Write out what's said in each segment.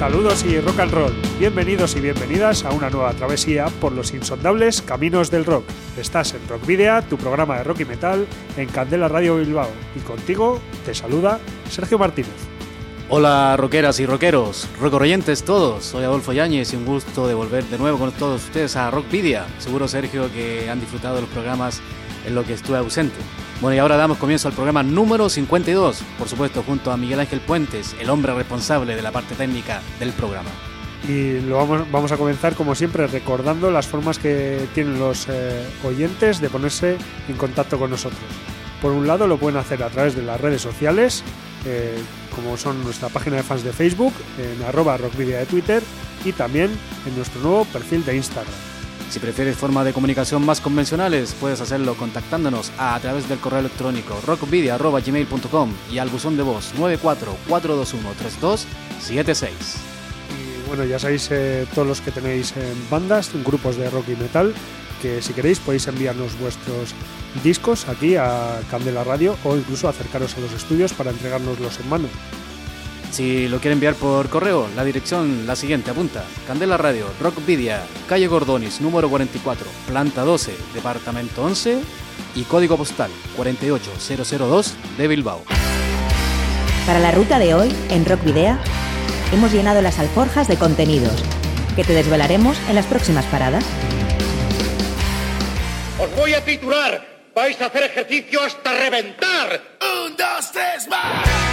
Saludos y rock and roll. Bienvenidos y bienvenidas a una nueva travesía por los insondables caminos del rock. Estás en Rock Video, tu programa de rock y metal en Candela Radio Bilbao. Y contigo te saluda Sergio Martínez. Hola rockeras y rockeros, rock todos, soy Adolfo Yáñez y un gusto de volver de nuevo con todos ustedes a Rock Video. Seguro Sergio que han disfrutado de los programas en los que estuve ausente. Bueno, y ahora damos comienzo al programa número 52, por supuesto, junto a Miguel Ángel Puentes, el hombre responsable de la parte técnica del programa. Y lo vamos, a comenzar, como siempre, recordando las formas que tienen los eh, oyentes de ponerse en contacto con nosotros. Por un lado, lo pueden hacer a través de las redes sociales, eh, como son nuestra página de fans de Facebook, en arroba rockvidia de Twitter y también en nuestro nuevo perfil de Instagram. Si prefieres formas de comunicación más convencionales, puedes hacerlo contactándonos a, través del correo electrónico rockvidia.gmail.com y al buzón de voz 944213276. Y bueno, ya sabéis eh, todos los que tenéis en bandas, grupos de rock y metal, que si queréis podéis enviarnos vuestros discos aquí a Candela Radio o incluso acercaros a los estudios para entregárnoslos en mano. Si lo quiere enviar por correo, la dirección la siguiente, apunta. Candela Radio, Rockvidia, calle Gordonis, número 44, planta 12, departamento 11 y código postal 48002 de Bilbao. Para la ruta de hoy, en Rockvidea, hemos llenado las alforjas de contenidos que te desvelaremos en las próximas paradas. Os voy a titular. Vais a hacer ejercicio hasta reventar. Un, dos, tres, más.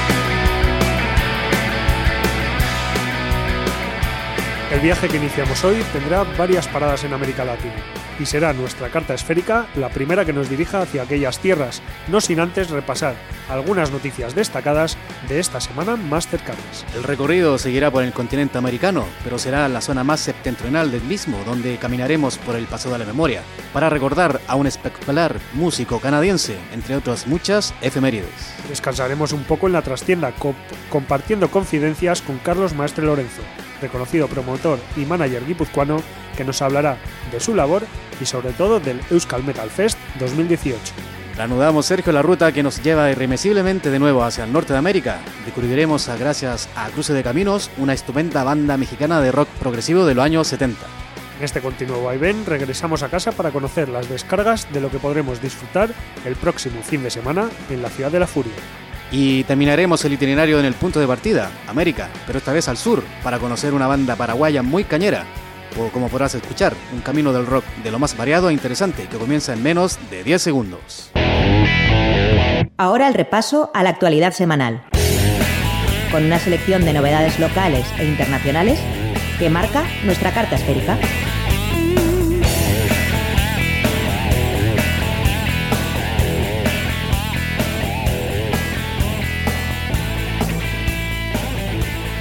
El viaje que iniciamos hoy tendrá varias paradas en América Latina y será nuestra carta esférica la primera que nos dirija hacia aquellas tierras, no sin antes repasar algunas noticias destacadas de esta semana más cercanas. El recorrido seguirá por el continente americano, pero será la zona más septentrional del mismo, donde caminaremos por el Paso de la Memoria, para recordar a un espectacular músico canadiense, entre otras muchas efemérides. Descansaremos un poco en la trastienda, compartiendo confidencias con Carlos Maestre Lorenzo, reconocido promotor y manager guipuzcoano, que nos hablará de su labor y sobre todo del Euskal Metal Fest 2018. Reanudamos, Sergio, la ruta que nos lleva irremisiblemente de nuevo hacia el norte de América. Descubriremos, gracias a Cruce de Caminos, una estupenda banda mexicana de rock progresivo de los años 70. En este continuo vaivén regresamos a casa para conocer las descargas de lo que podremos disfrutar el próximo fin de semana en la Ciudad de la Furia. Y terminaremos el itinerario en el punto de partida, América, pero esta vez al sur, para conocer una banda paraguaya muy cañera, o como podrás escuchar, un camino del rock de lo más variado e interesante que comienza en menos de 10 segundos. Ahora el repaso a la actualidad semanal, con una selección de novedades locales e internacionales que marca nuestra carta esférica.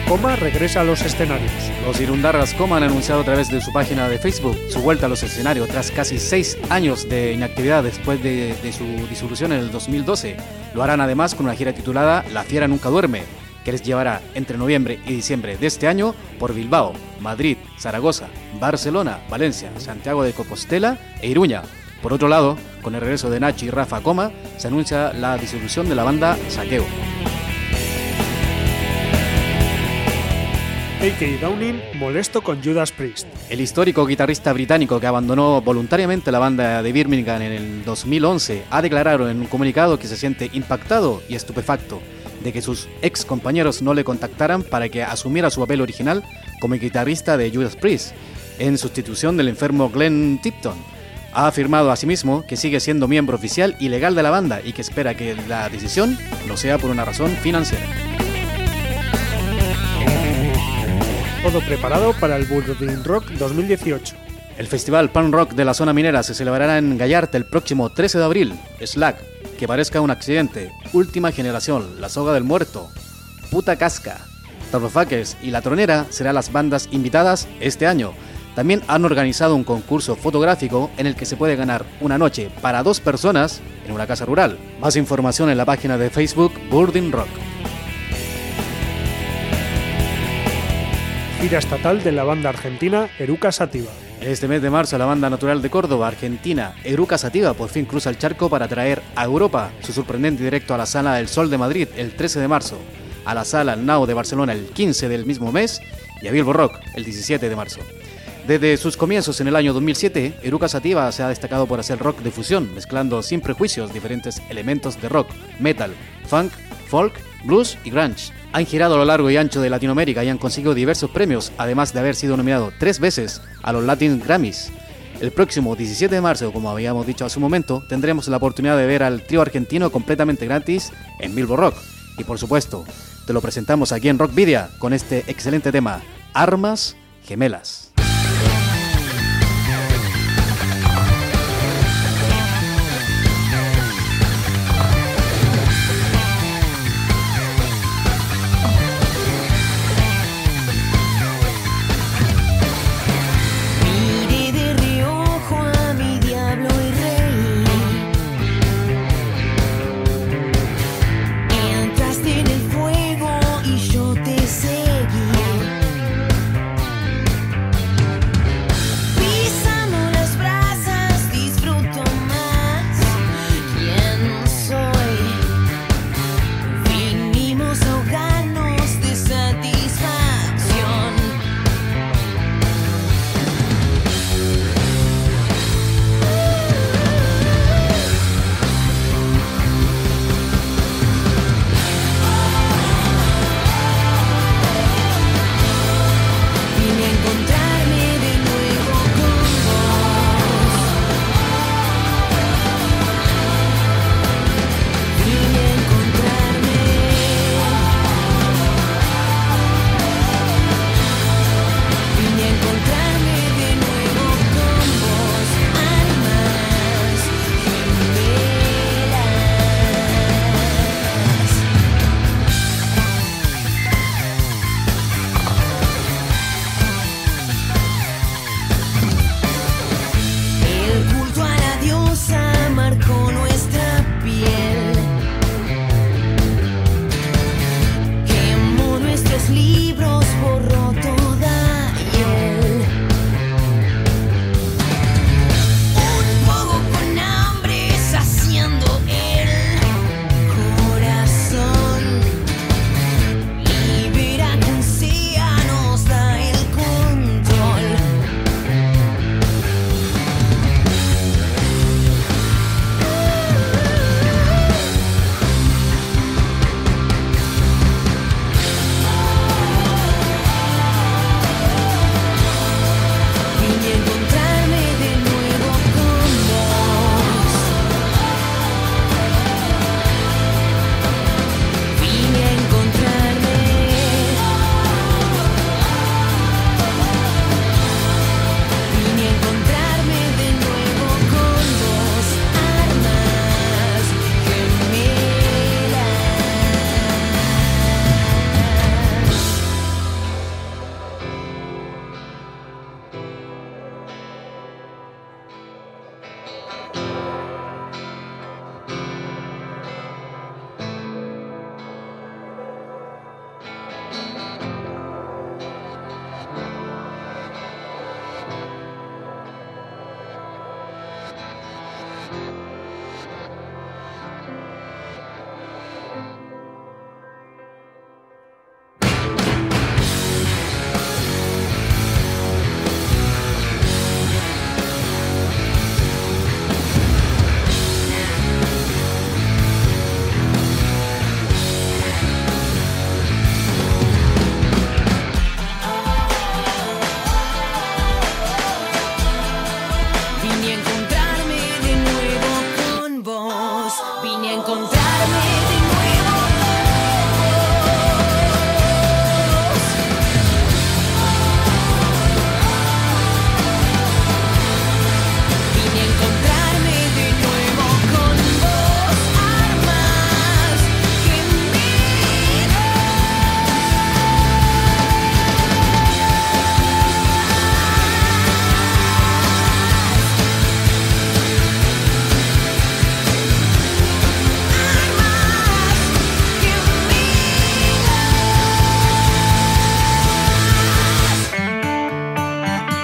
Coma regresa a los escenarios. Los Irundarras Coma han anunciado a través de su página de Facebook su vuelta a los escenarios tras casi seis años de inactividad después de, su disolución en el 2012. Lo harán además con una gira titulada La Fiera Nunca Duerme, que les llevará entre noviembre y diciembre de este año por Bilbao, Madrid, Zaragoza, Barcelona, Valencia, Santiago de Compostela e Iruña. Por otro lado, con el regreso de Nachi y Rafa Coma, se anuncia la disolución de la banda Saqueo. A.K. Downing molesto con Judas Priest. El histórico guitarrista británico que abandonó voluntariamente la banda de Birmingham en el 2011 ha declarado en un comunicado que se siente impactado y estupefacto de que sus ex compañeros no le contactaran para que asumiera su papel original como guitarrista de Judas Priest, en sustitución del enfermo Glenn Tipton. Ha afirmado asimismo que sigue siendo miembro oficial y legal de la banda y que espera que la decisión no sea por una razón financiera. Todo preparado para el Bullring Rock 2018. El Festival Pan Rock de la zona minera se celebrará en Gallarta el próximo 13 de abril. Slack, que parezca un accidente. Última generación, La Soga del Muerto. Puta Casca. Tarrofaques y La Tronera serán las bandas invitadas este año. También han organizado un concurso fotográfico en el que se puede ganar una noche para dos personas en una casa rural. Más información en la página de Facebook Burdin Rock. Gira estatal de la banda argentina Eruca Sativa. Este mes de marzo, la banda natural de Córdoba, Argentina, Eruca Sativa, por fin cruza el charco para traer a Europa su sorprendente directo a la Sala del Sol de Madrid el 13 de marzo, a la Sala Nao de Barcelona el 15 del mismo mes y a Bilbo Rock el 17 de marzo. Desde sus comienzos en el año 2007, Eruca Sativa se ha destacado por hacer rock de fusión, mezclando sin prejuicios diferentes elementos de rock, metal, funk, folk, blues y grunge. Han girado a lo largo y ancho de Latinoamérica y han conseguido diversos premios, además de haber sido nominado tres veces a los Latin Grammys. El próximo 17 de marzo, como habíamos dicho hace un momento, tendremos la oportunidad de ver al trío argentino completamente gratis en Bilbo Rock. Y por supuesto, te lo presentamos aquí en Rockvidia con este excelente tema, Armas Gemelas.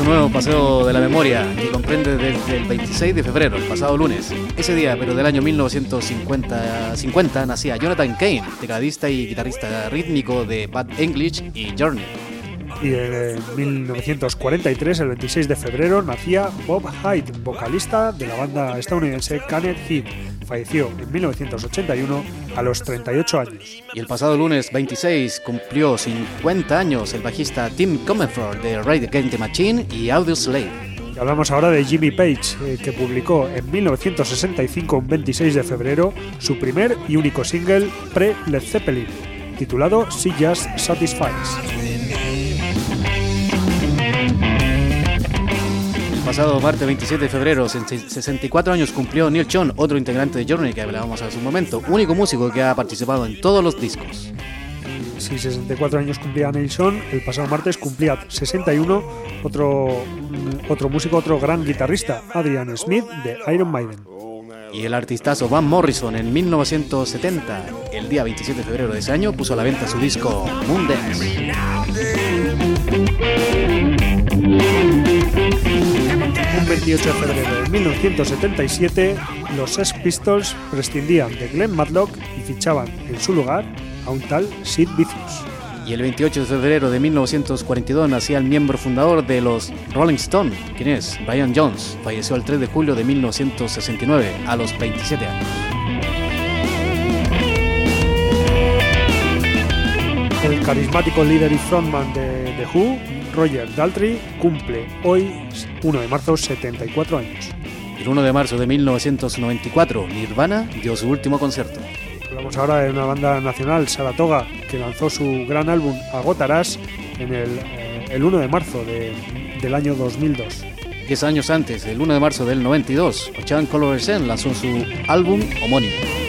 Un nuevo paseo de la memoria que comprende desde el 26 de febrero, el pasado lunes. Ese día, pero del año 1950, nacía Jonathan Kane, tecladista y guitarrista rítmico de Bad English y Journey. Y en 1943, el 26 de febrero, nacía Bob Hyde, vocalista de la banda estadounidense Canet Heat falleció en 1981 a los 38 años. Y el pasado lunes 26 cumplió 50 años el bajista Tim Comerford de Ride Against the Machine y Audio Slave. Y hablamos ahora de Jimmy Page, eh, que publicó en 1965, un 26 de febrero, su primer y único single pre-Led Zeppelin, titulado She Just Satisfies. Pasado martes 27 de febrero, 64 años cumplió Neil Chon, otro integrante de Journey que hablábamos hace un momento, único músico que ha participado en todos los discos. Si 64 años cumplía Neil Chon, el pasado martes cumplía 61 otro, otro músico, otro gran guitarrista, Adrian Smith de Iron Maiden. Y el artistazo Van Morrison en 1970, el día 27 de febrero de ese año, puso a la venta su disco Moon Dance. 28 de febrero de 1977, los Sex Pistols prescindían de Glenn Matlock y fichaban en su lugar a un tal Sid Vicious. Y el 28 de febrero de 1942 nacía el miembro fundador de los Rolling Stones, quien es Brian Jones. Falleció el 3 de julio de 1969, a los 27 años. El carismático líder y frontman de The Who, Roger Daltrey cumple hoy, 1 de marzo, 74 años. El 1 de marzo de 1994, Nirvana dio su último concierto. Hablamos ahora de una banda nacional, Saratoga, que lanzó su gran álbum Agotarás en el, eh, el 1 de marzo del año 2002. Diez años antes, el 1 de marzo del 92, Ochan Color lanzó su álbum homónimo.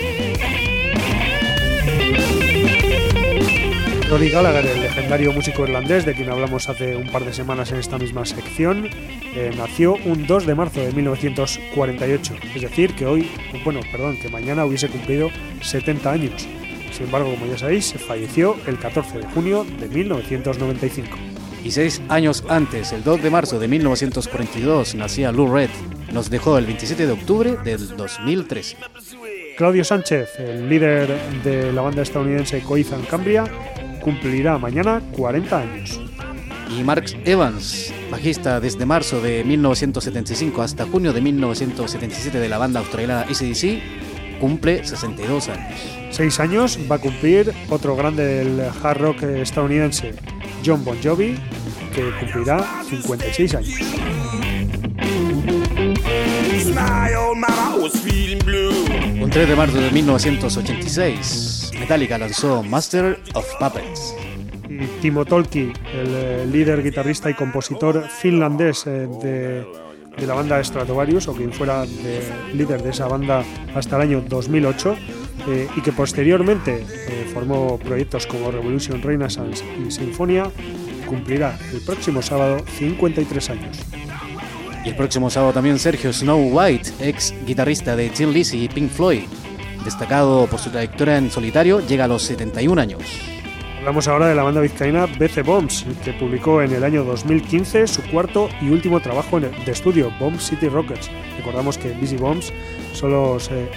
Rory Gallagher, el legendario músico irlandés de quien hablamos hace un par de semanas en esta misma sección, eh, nació un 2 de marzo de 1948, es decir, que hoy, bueno, perdón, que mañana hubiese cumplido 70 años. Sin embargo, como ya sabéis, falleció el 14 de junio de 1995. Y seis años antes, el 2 de marzo de 1942, nacía Lou Red. Nos dejó el 27 de octubre del 2013. Claudio Sánchez, el líder de la banda estadounidense Coizan Cambria, cumplirá mañana 40 años. Y Mark Evans, bajista desde marzo de 1975 hasta junio de 1977 de la banda australiana ACDC, cumple 62 años. Seis años va a cumplir otro grande del hard rock estadounidense, John Bon Jovi, que cumplirá 56 años. Un 3 de marzo de 1986, Metallica lanzó Master of Puppets. Y Timo Tolki, el eh, líder, guitarrista y compositor finlandés eh, de, la banda Stratovarius, o quien fuera líder de esa banda hasta el año 2008, eh, y que posteriormente formó proyectos como Revolution Renaissance y Sinfonia, cumplirá el próximo sábado 53 años. Y el próximo sábado también Sergio Snow White, ex guitarrista de Tim Lizzy y Pink Floyd, destacado por su trayectoria en solitario, llega a los 71 años. Hablamos ahora de la banda vizcaína BC Bombs, que publicó en el año 2015 su cuarto y último trabajo de estudio, Bomb City Rockets. Recordamos que BC Bombs son los eh,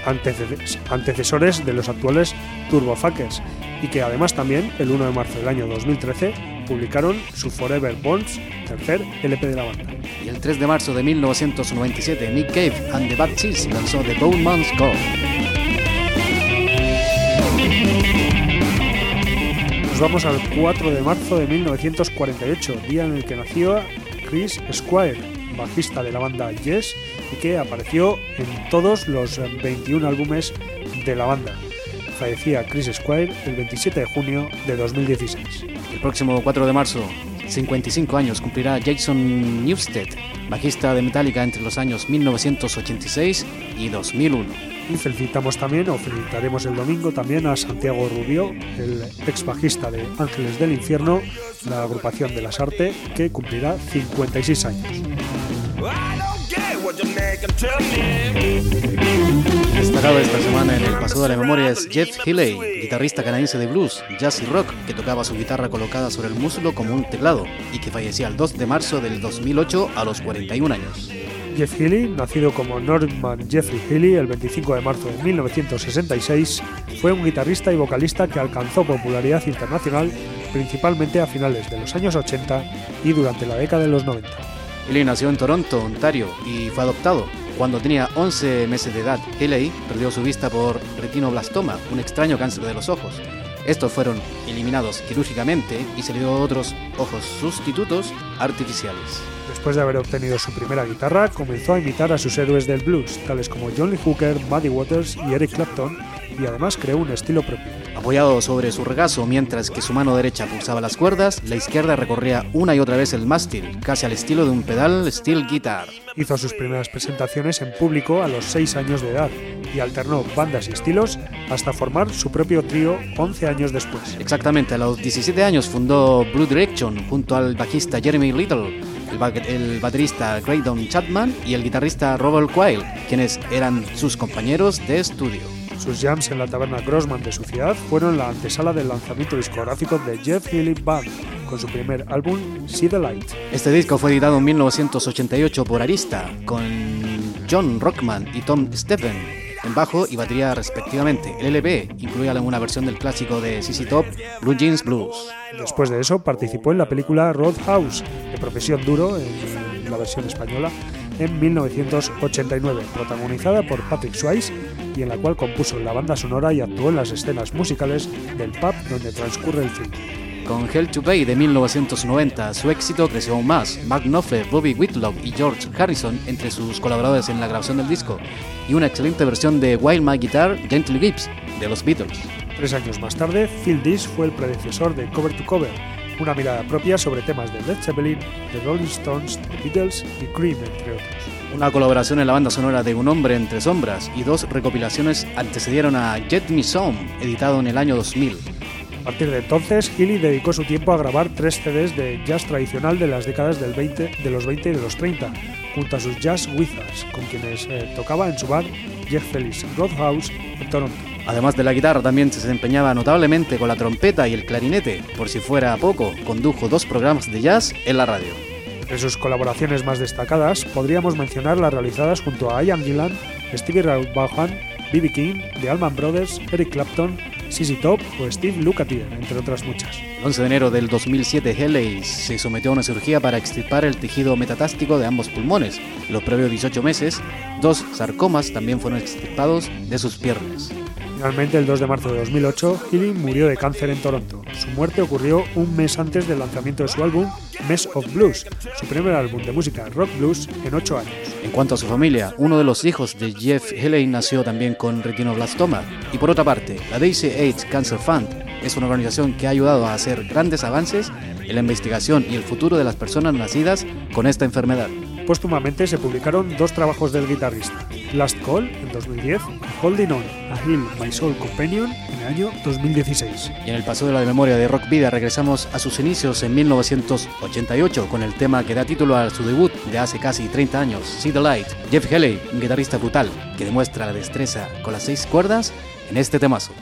antecesores de los actuales Turbofuckers y que además también, el 1 de marzo del año 2013, publicaron su Forever Bombs, tercer LP de la banda. Y el 3 de marzo de 1997, Nick Cave and the Bad Cheese lanzó The Bone Man's Core. vamos al 4 de marzo de 1948, día en el que nació Chris Squire, bajista de la banda Yes y que apareció en todos los 21 álbumes de la banda. Fallecía Chris Squire el 27 de junio de 2016. El próximo 4 de marzo, 55 años, cumplirá Jason Newsted, bajista de Metallica entre los años 1986 y 2001. Y felicitamos también, o felicitaremos el domingo también a Santiago Rubio, el ex bajista de Ángeles del Infierno, la agrupación de las Artes, que cumplirá 56 años. Destacado esta semana en el Paso de la Memoria es Jeff Healey, guitarrista canadiense de blues, jazz y rock, que tocaba su guitarra colocada sobre el muslo como un teclado y que fallecía el 2 de marzo del 2008 a los 41 años. Jeff Healey, nacido como Norman Jeffrey Healey el 25 de marzo de 1966, fue un guitarrista y vocalista que alcanzó popularidad internacional principalmente a finales de los años 80 y durante la década de los 90. Healey nació en Toronto, Ontario, y fue adoptado. Cuando tenía 11 meses de edad, Healey perdió su vista por retinoblastoma, un extraño cáncer de los ojos. Estos fueron eliminados quirúrgicamente y se le dio otros ojos sustitutos artificiales. Después de haber obtenido su primera guitarra, comenzó a imitar a sus héroes del blues, tales como John Lee Hooker, Muddy Waters y Eric Clapton, y además creó un estilo propio. Apoyado sobre su regazo mientras que su mano derecha pulsaba las cuerdas, la izquierda recorría una y otra vez el mástil, casi al estilo de un pedal steel guitar. Hizo sus primeras presentaciones en público a los 6 años de edad y alternó bandas y estilos hasta formar su propio trío 11 años después. Exactamente, a los 17 años fundó Blue Direction junto al bajista Jeremy Little, el, el baterista Graydon Chapman y el guitarrista Robert Quayle, quienes eran sus compañeros de estudio. Sus jams en la taberna Grossman de su ciudad fueron la antesala del lanzamiento discográfico de Jeff Healey Band, con su primer álbum See the Light. Este disco fue editado en 1988 por Arista, con John Rockman y Tom Stephen en bajo y batería respectivamente. El LP incluía una versión del clásico de CC Top, Blue Jeans Blues. Después de eso participó en la película Roadhouse, de profesión duro en la versión española, en 1989, protagonizada por Patrick Swayze y en la cual compuso la banda sonora y actuó en las escenas musicales del pub donde transcurre el film. Con Hell to Pay de 1990, su éxito creció aún más. Mark Knopfler, Bobby Whitlock y George Harrison entre sus colaboradores en la grabación del disco, y una excelente versión de Wild My Guitar, Gentle Gibbs, de los Beatles. Tres años más tarde, Phil Dish fue el predecesor de Cover to Cover, una mirada propia sobre temas de Led Zeppelin, The Rolling Stones, The Beatles y Cream, entre otros. Una colaboración en la banda sonora de Un hombre entre sombras y dos recopilaciones antecedieron a Jet Me Some, editado en el año 2000. A partir de entonces, Healy dedicó su tiempo a grabar tres CDs de jazz tradicional de las décadas del 20, de los 20 y de los 30, junto a sus Jazz Wizards, con quienes eh, tocaba en su bar Jeff Felix Roadhouse en Toronto. Además de la guitarra, también se desempeñaba notablemente con la trompeta y el clarinete. Por si fuera poco, condujo dos programas de jazz en la radio. Entre sus colaboraciones más destacadas, podríamos mencionar las realizadas junto a Ian Gillan, Stevie Ray Vaughan, B.B. King, The Allman Brothers, Eric Clapton, Sissy Top o Steve Lukather, entre otras muchas. El 11 de enero del 2007, Helley se sometió a una cirugía para extirpar el tejido metatástico de ambos pulmones. En los previos 18 meses, dos sarcomas también fueron extirpados de sus piernas. Finalmente, el 2 de marzo de 2008, Healy murió de cáncer en Toronto. Su muerte ocurrió un mes antes del lanzamiento de su álbum Mess of Blues, su primer álbum de música rock blues en 8 años. En cuanto a su familia, uno de los hijos de Jeff Healey nació también con retinoblastoma. Y por otra parte, la Daisy Age Cancer Fund es una organización que ha ayudado a hacer grandes avances en la investigación y el futuro de las personas nacidas con esta enfermedad. Póstumamente se publicaron dos trabajos del guitarrista, Last Call en 2010 y Holding On, A Hill My Soul Companion en el año 2016. Y en el paso de la memoria de Rock Vida regresamos a sus inicios en 1988 con el tema que da título a su debut de hace casi 30 años, See the Light. Jeff Healey, un guitarrista brutal que demuestra la destreza con las seis cuerdas en este temazo.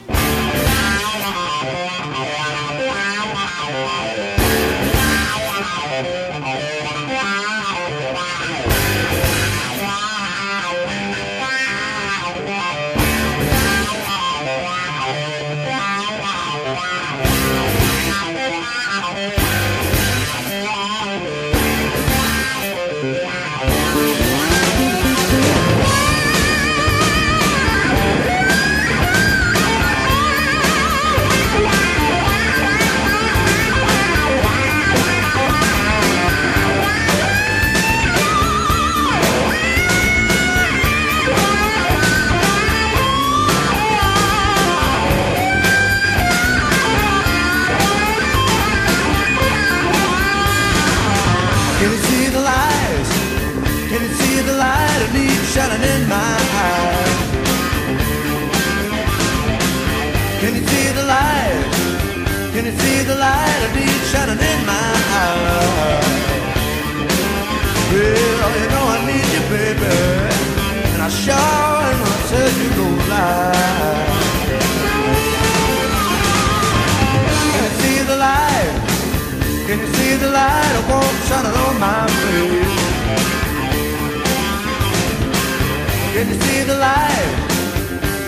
The light?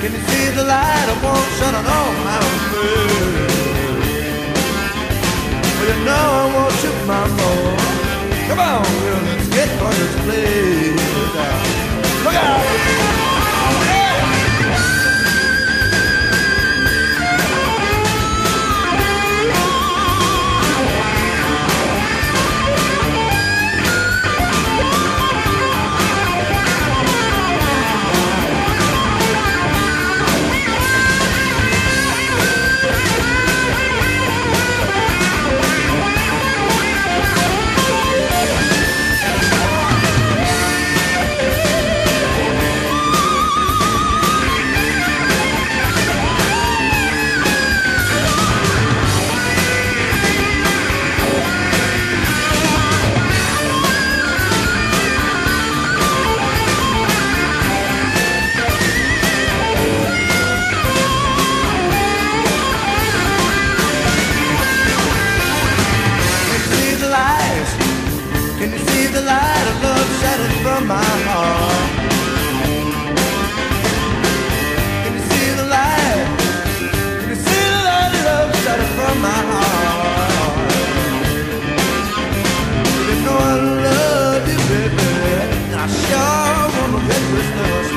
Can you see the light I won't warmth shining on my face? Well, you know I want you, mama. Come on, girl, let's get for this place. Look out!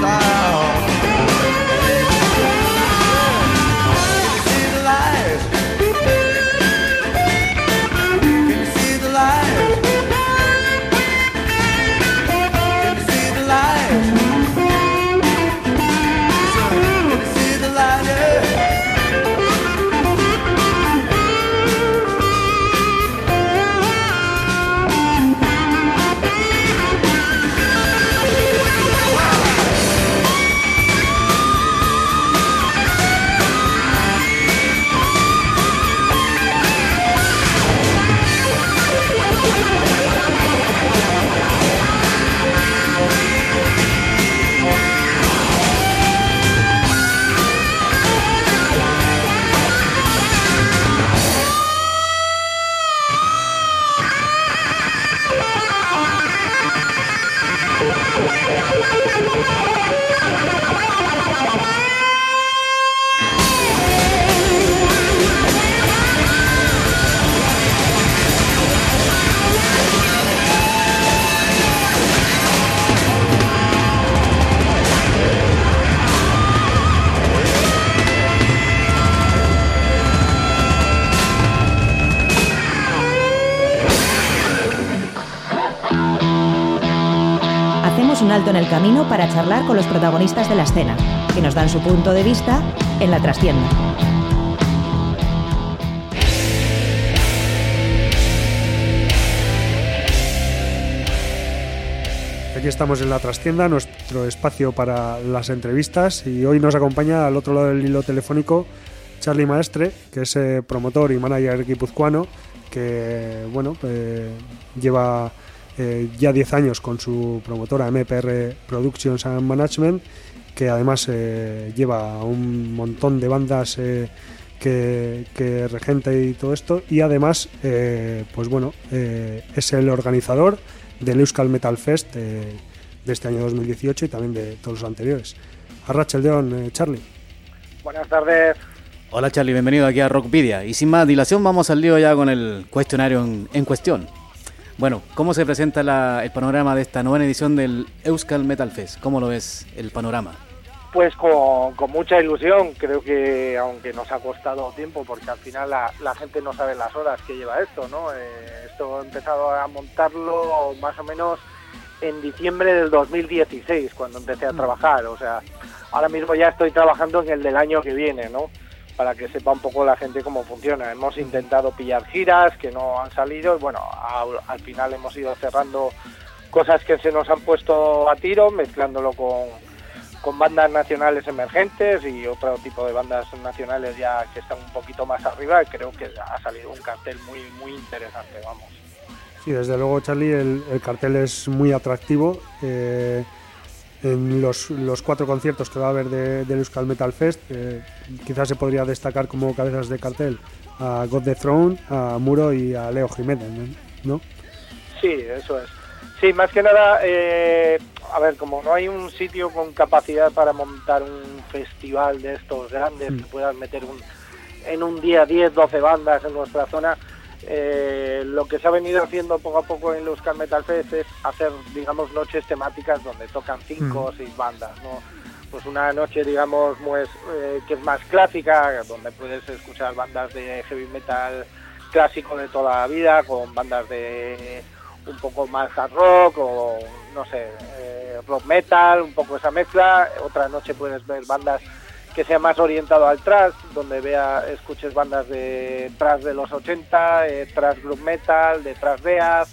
style en el camino para charlar con los protagonistas de la escena, que nos dan su punto de vista en la trastienda. Aquí estamos en la trastienda, nuestro espacio para las entrevistas y hoy nos acompaña al otro lado del hilo telefónico Charlie Maestre, que es eh, promotor y manager guipuzcoano, que bueno, eh, lleva eh, ya 10 años con su promotora MPR Productions and Management, que además eh, lleva un montón de bandas eh, que, que regenta y todo esto, y además, eh, pues bueno, eh, es el organizador del Euskal Metal Fest eh, de este año 2018 y también de todos los anteriores. Arracheldeón, eh, Charlie. Buenas tardes. Hola Charlie, bienvenido aquí a Rockvidia. Y sin más dilación vamos al lío ya con el cuestionario en, en cuestión. Bueno, ¿cómo se presenta la- el panorama de esta novena edición del Euskal Metal Fest? ¿Cómo lo ves el panorama? Pues con, con mucha ilusión, creo que aunque nos ha costado tiempo, porque al final la, la gente no sabe las horas que lleva esto, ¿no? Eh, esto he empezado a montarlo más o menos en diciembre del 2016, cuando empecé a trabajar, o sea, ahora mismo ya estoy trabajando en el del año que viene, ¿no? Para que sepa un poco la gente cómo funciona. Hemos intentado pillar giras que no han salido bueno, al, al final hemos ido cerrando cosas que se nos han puesto a tiro, mezclándolo con, con bandas nacionales emergentes y otro tipo de bandas nacionales ya que están un poquito más arriba. Creo que ha salido un cartel muy, muy interesante, vamos. Sí, desde luego, Charlie, el, el cartel es muy atractivo. Eh, en los, los, cuatro conciertos que va a haber de, del Euskal Metal Fest, eh, quizás se podría destacar como cabezas de cartel a God the Throne, a Muro y a Leo Jiménez, ¿no? Sí, eso es. Sí, más que nada, eh, a ver, como no hay un sitio con capacidad para montar un festival de estos grandes, mm. que puedas meter un, en un día 10, 12 bandas en nuestra zona, eh, lo que se ha venido haciendo poco a poco en Euskal Metal Fest es hacer, digamos, noches temáticas donde tocan cinco o seis bandas, ¿no? Pues una noche, digamos, pues, eh, que es más clásica, donde puedes escuchar bandas de heavy metal clásico de toda la vida, con bandas de un poco más hard rock o, no sé, eh, rock metal, un poco esa mezcla. Otra noche puedes ver bandas que sea más orientado al thrash, donde vea, escuches bandas de thrash de los 80, eh, thrash group metal, de thrash death,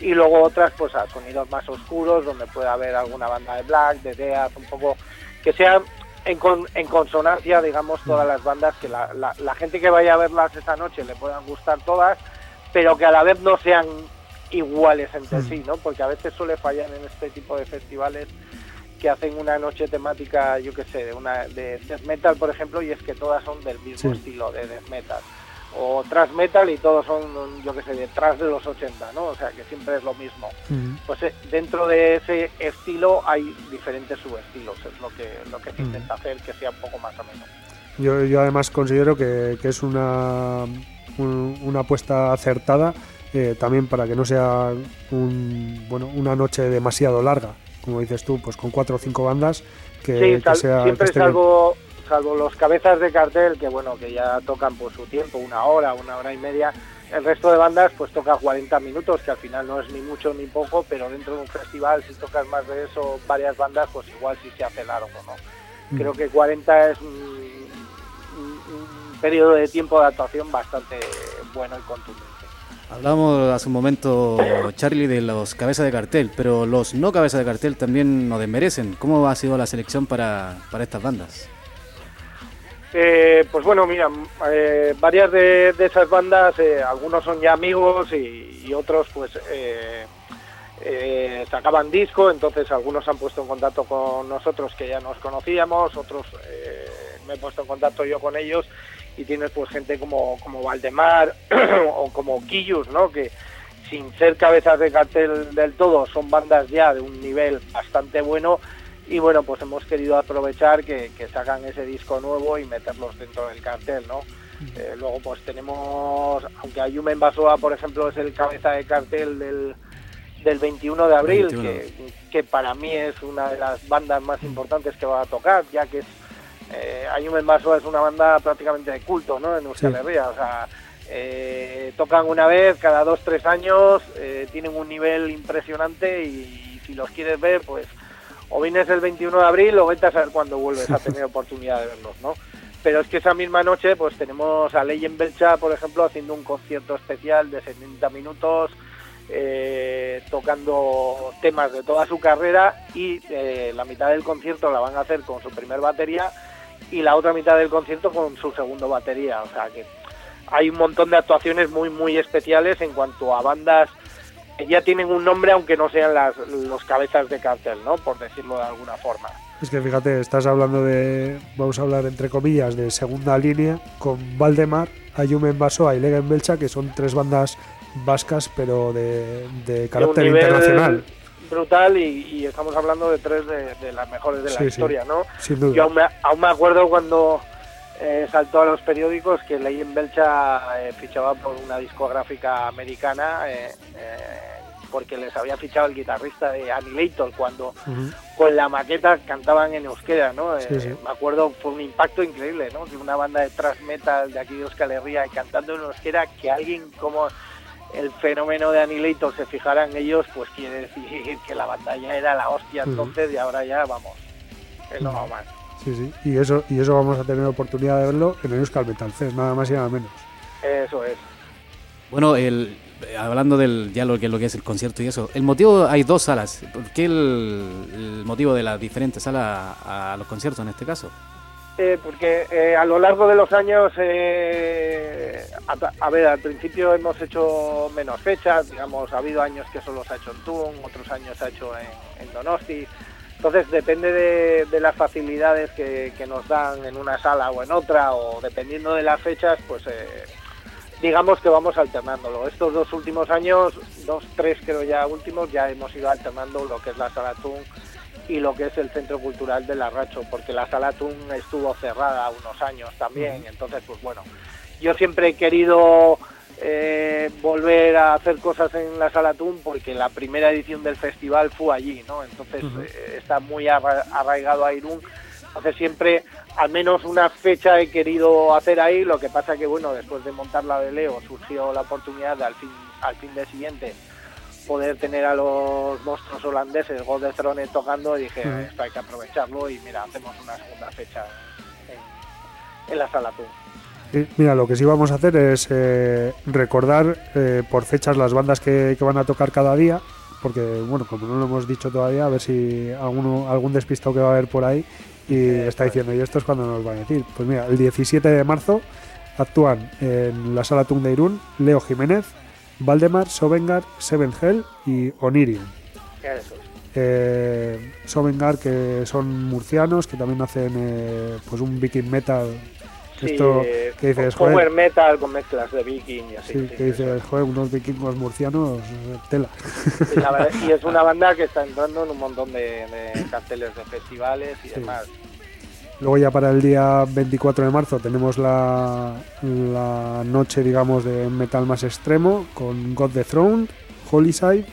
y luego otras pues a sonidos más oscuros, donde pueda haber alguna banda de black, de death, un poco que sea en, en consonancia, digamos, todas las bandas, que la, la, gente que vaya a verlas esa noche le puedan gustar todas, pero que a la vez no sean iguales entre sí, ¿no? Porque a veces suele fallar en este tipo de festivales que hacen una noche temática, yo qué sé, de, una, de death metal, por ejemplo, y es que todas son del mismo estilo de death metal. O thrash metal y todos son, yo qué sé, detrás de los 80, ¿no? O sea, que siempre es lo mismo. Pues eh, dentro de ese estilo hay diferentes subestilos, es lo que, lo que se intenta hacer, que sea un poco más o menos. Yo, yo además considero que, que es una, una apuesta acertada eh, también para que no sea un, bueno, una noche demasiado larga como dices tú, pues con cuatro o cinco bandas que, sí, sea, siempre salvo, salvo los cabezas de cartel que bueno que ya tocan por su tiempo, una hora, una hora y media. El resto de bandas pues toca 40 minutos, que al final no es ni mucho ni poco, pero dentro de un festival si tocas más de eso, varias bandas, pues igual sí se hace largo, ¿no? Mm. Creo que 40 es un, un periodo de tiempo de actuación bastante bueno y contundente. Hablamos hace un momento, Charlie, de los cabezas de cartel, pero los no cabezas de cartel también nos desmerecen. ¿Cómo ha sido la selección para, para estas bandas? Eh, pues bueno, mira, eh, varias de, esas bandas, eh, algunos son ya amigos y, otros pues sacaban disco, entonces algunos han puesto en contacto con nosotros que ya nos conocíamos, otros me he puesto en contacto yo con ellos y tienes pues gente como, como Valdemar o como Quillus, ¿no? Que sin ser cabezas de cartel del todo, son bandas ya de un nivel bastante bueno y bueno, pues hemos querido aprovechar que, sacan ese disco nuevo y meterlos dentro del cartel, ¿no? Eh, luego pues tenemos, aunque Ayumen Basoa, por ejemplo, es el cabeza de cartel del, del 21 de abril, Que, que para mí es una de las bandas más importantes que va a tocar, ya que es eh, Ayumen Baso es una banda prácticamente de culto, ¿no? En Euskal Herria, o sea, eh, tocan una vez cada dos, tres años, eh, tienen un nivel impresionante y, si los quieres ver, pues o vienes el 21 de abril o vete a saber cuándo vuelves a tener oportunidad de verlos, ¿no? Pero es que esa misma noche, pues tenemos a Leyen Belcha, por ejemplo, haciendo un concierto especial de 70 minutos, eh, tocando temas de toda su carrera y la mitad del concierto la van a hacer con su primer batería y la otra mitad del concierto con su segundo batería. O sea que hay un montón de actuaciones muy, muy especiales en cuanto a bandas que ya tienen un nombre, aunque no sean las los cabezas de cartel, ¿no? Por decirlo de alguna forma. Es que fíjate, estás hablando de, vamos a hablar entre comillas, de segunda línea, con Valdemar, Ayumen Basoa y Lega Belcha, que son tres bandas vascas, pero de, de carácter internacional brutal y, estamos hablando de tres de, las mejores de la historia, ¿no? Yo aún me, acuerdo cuando eh, saltó a los periódicos que leí en Belcha eh, fichaba por una discográfica americana eh, porque les había fichado el guitarrista de Annihilator cuando con la maqueta cantaban en euskera, ¿no? me acuerdo, fue un impacto increíble, ¿no? Que una banda de thrash metal de aquí de Euskal Herria cantando en euskera, que alguien como el fenómeno de Annihilator se fijara en ellos, pues quiere decir que la batalla era la hostia entonces y ahora ya vamos, es lo más. Sí, sí, y eso, y eso vamos a tener oportunidad de verlo en el Euskal Metal Fest, nada más y nada menos. Eso es. Bueno, el, hablando del ya lo que, lo que es el concierto y eso, el motivo, hay dos salas. ¿Por qué el, el motivo de las diferentes salas a, a los conciertos en este caso? Eh, porque eh, a lo largo de los años, eh, a, ver, al principio hemos hecho menos fechas, digamos, ha habido años que solo se ha hecho en Tun, otros años se ha hecho en, Donosti. Entonces depende de, las facilidades que, que nos dan en una sala o en otra, o dependiendo de las fechas, pues eh, digamos que vamos alternándolo. Estos dos últimos años, dos, tres creo ya últimos, ya hemos ido alternando lo que es la sala Tun y lo que es el Centro Cultural del Arracho, porque la Sala Tun estuvo cerrada unos años también, entonces pues bueno, yo siempre he querido eh, volver a hacer cosas en la Sala Tun porque la primera edición del festival fue allí, ¿no? Entonces eh, está muy arra- arraigado a Irún, entonces siempre al menos una fecha he querido hacer ahí, lo que pasa que bueno, después de montar la de Leo surgió la oportunidad de al fin, al fin de siguiente poder tener a los monstruos holandeses, God de Throne tocando y dije, esto hay que aprovecharlo y mira, hacemos una segunda fecha en, en la sala. Sí, mira, lo que sí vamos a hacer es eh, recordar eh, por fechas las bandas que, que van a tocar cada día, porque, bueno, como no lo hemos dicho todavía, a ver si alguno, algún despistado que va a haber por ahí y está es. diciendo, ¿y esto es cuando nos van a decir? Pues mira, el 17 de marzo actúan en la sala Tun de Irún Leo Jiménez, Valdemar, Sovengar, Seven Hell y es. Eh, Sovengar, que son murcianos, que también hacen eh, pues un viking metal. que Sí, esto, eh, que dices, joder, metal con mezclas de viking y así. Sí, sí, que dices, joder, unos vikingos murcianos, eh, tela. Y, la verdad- y es una banda que está entrando en un montón de, de carteles de festivales y demás. Luego ya para el día 24 de marzo tenemos la, la noche, digamos, de metal más extremo con God the Throne, Holyside,